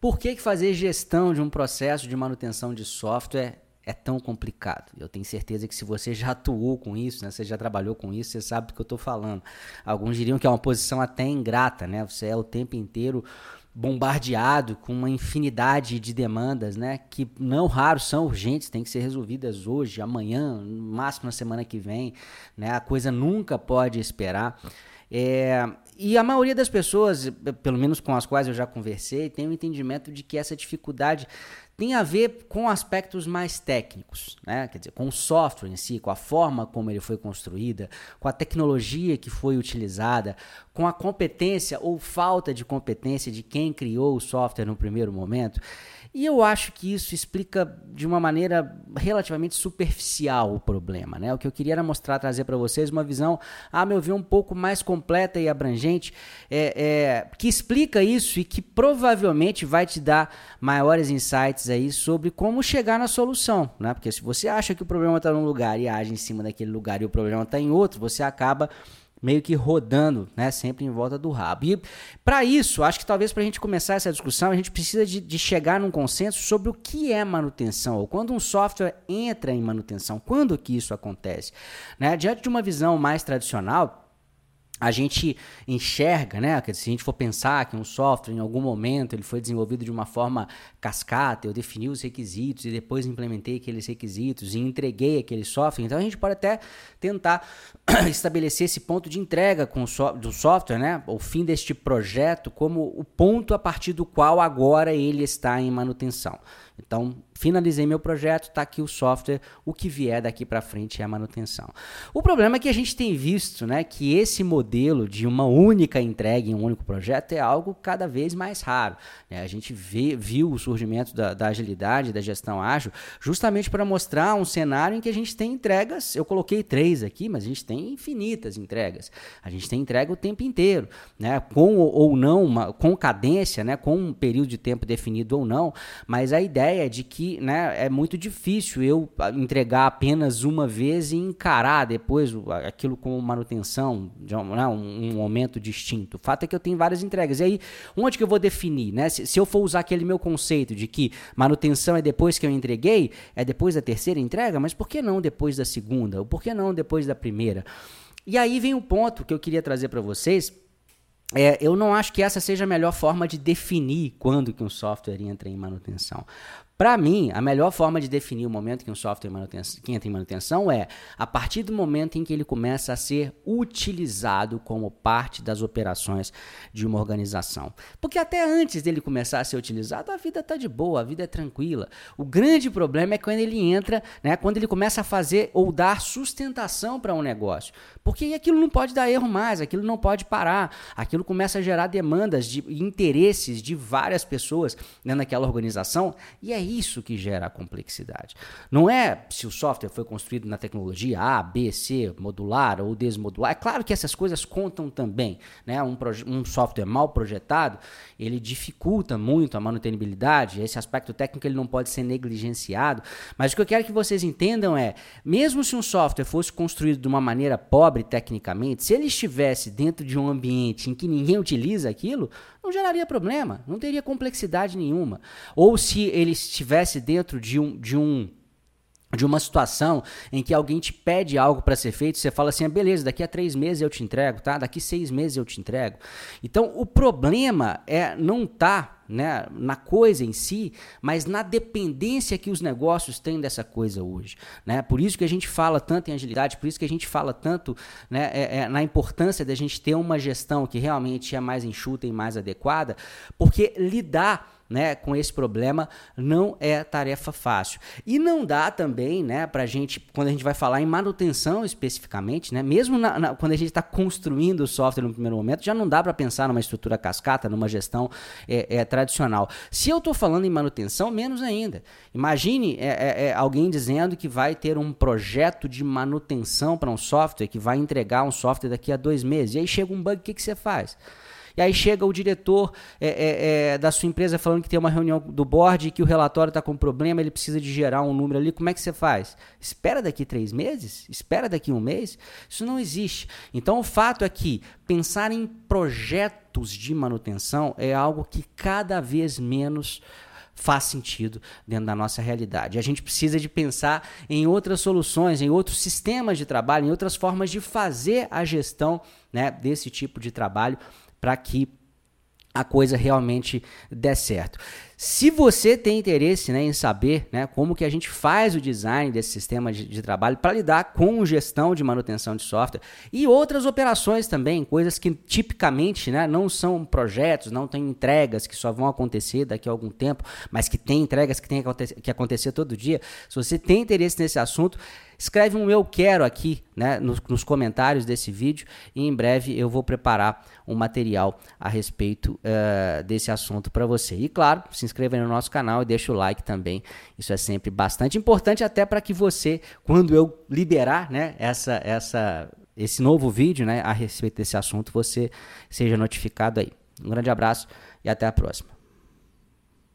Por que, que fazer gestão de um processo de manutenção de software é tão complicado. Eu tenho certeza que se você já atuou com isso, né, você já trabalhou com isso, você sabe do que eu estou falando. Alguns diriam que é uma posição até ingrata, né? Você é o tempo inteiro bombardeado com uma infinidade de demandas, né, que não raro são urgentes, têm que ser resolvidas hoje, amanhã, no máximo na semana que vem, né? A coisa nunca pode esperar. É, e a maioria das pessoas, pelo menos com as quais eu já conversei, tem o um entendimento de que essa dificuldade tem a ver com aspectos mais técnicos, né? quer dizer, com o software em si, com a forma como ele foi construída, com a tecnologia que foi utilizada, com a competência ou falta de competência de quem criou o software no primeiro momento. E eu acho que isso explica de uma maneira relativamente superficial o problema. Né? O que eu queria era mostrar, trazer para vocês uma visão, a meu ver, um pouco mais completa e abrangente, é, é, que explica isso e que provavelmente vai te dar maiores insights aí sobre como chegar na solução. Né? Porque se você acha que o problema está num lugar e age em cima daquele lugar e o problema está em outro, você acaba meio que rodando, né, sempre em volta do rabo. E para isso, acho que talvez para a gente começar essa discussão, a gente precisa de, de, chegar num consenso sobre o que é manutenção, ou quando um software entra em manutenção, quando que isso acontece. Né? Diante de uma visão mais tradicional, a gente enxerga, né? Se a gente for pensar que um software, em algum momento, ele foi desenvolvido de uma forma cascata, eu defini os requisitos e depois implementei aqueles requisitos e entreguei aquele software. Então a gente pode até tentar estabelecer esse ponto de entrega com so do software, né? O fim deste projeto como o ponto a partir do qual agora ele está em manutenção. Então, finalizei meu projeto, está aqui o software, o que vier daqui para frente é a manutenção. O problema é que a gente tem visto né, que esse modelo de uma única entrega em um único projeto é algo cada vez mais raro. Né? A gente vê, viu o surgimento da, da agilidade, da gestão ágil, justamente para mostrar um cenário em que a gente tem entregas, eu coloquei três aqui, mas a gente tem infinitas entregas. A gente tem entrega o tempo inteiro, né? com ou não, uma, com cadência, né? com um período de tempo definido ou não, mas a ideia ideia de que né, é muito difícil eu entregar apenas uma vez e encarar depois aquilo como manutenção, de um, né, um, momento distinto. O fato é que eu tenho várias entregas. E aí, onde que eu vou definir? Né? Se, se eu for usar aquele meu conceito de que manutenção é depois que eu entreguei, é depois da terceira entrega, mas por que não depois da segunda? Ou por que não depois da primeira? E aí vem o ponto que eu queria trazer para vocês é, eu não acho que essa seja a melhor forma de definir quando que um software entra em manutenção. Para mim, a melhor forma de definir o momento que um software que entra em manutenção é a partir do momento em que ele começa a ser utilizado como parte das operações de uma organização. Porque até antes dele começar a ser utilizado, a vida está de boa, a vida é tranquila. O grande problema é quando ele entra, né, quando ele começa a fazer ou dar sustentação para um negócio. Porque aquilo não pode dar erro mais, aquilo não pode parar, aquilo começa a gerar demandas de interesses de várias pessoas né, naquela organização e é isso que gera a complexidade. Não é se o software foi construído na tecnologia A, B, C, modular ou desmodular. É claro que essas coisas contam também. Né? Um, um software mal projetado, ele dificulta muito a manutenibilidade. Esse aspecto técnico ele não pode ser negligenciado. Mas o que eu quero que vocês entendam é, mesmo se um software fosse construído de uma maneira pobre tecnicamente, se ele estivesse dentro de um ambiente em que ninguém utiliza aquilo, não geraria problema, não teria complexidade nenhuma. Ou se ele estivesse dentro de um, de um de uma situação em que alguém te pede algo para ser feito, você fala assim, ah, beleza, daqui a três meses eu te entrego, tá? Daqui seis meses eu te entrego. Então, o problema é não tá né, na coisa em si, mas na dependência que os negócios têm dessa coisa hoje. Né? Por isso que a gente fala tanto em agilidade, por isso que a gente fala tanto né, é, é, na importância da gente ter uma gestão que realmente é mais enxuta e mais adequada, porque lidar né, com esse problema não é tarefa fácil. E não dá também, né, para a gente, quando a gente vai falar em manutenção especificamente, né, mesmo na, na, quando a gente está construindo o software no primeiro momento, já não dá para pensar numa estrutura cascata, numa gestão é, é tradicional. Se eu estou falando em manutenção, menos ainda. Imagine é, é, é, alguém dizendo que vai ter um projeto de manutenção para um software, que vai entregar um software daqui a dois meses, e aí chega um bug, o que, que você faz? E aí chega o diretor é, é, é, da sua empresa falando que tem uma reunião do board e que o relatório está com problema, ele precisa de gerar um número ali. Como é que você faz? Espera daqui três meses? Espera daqui um mês? Isso não existe. Então o fato é que pensar em projetos de manutenção é algo que cada vez menos faz sentido dentro da nossa realidade. A gente precisa de pensar em outras soluções, em outros sistemas de trabalho, em outras formas de fazer a gestão né, desse tipo de trabalho para que a coisa realmente der certo. Se você tem interesse né, em saber né, como que a gente faz o design desse sistema de, de trabalho para lidar com gestão de manutenção de software e outras operações também, coisas que tipicamente né, não são projetos, não tem entregas que só vão acontecer daqui a algum tempo, mas que tem entregas que tem que acontecer todo dia. Se você tem interesse nesse assunto, escreve um eu quero aqui né, nos, nos, comentários desse vídeo e em breve eu vou preparar um material a respeito uh, desse assunto para você. E claro, se inscreva no nosso canal e deixa o like também. Isso é sempre bastante importante até para que você, quando eu liberar né, essa, essa, esse novo vídeo né, a respeito desse assunto, você seja notificado aí. Um grande abraço e até a próxima.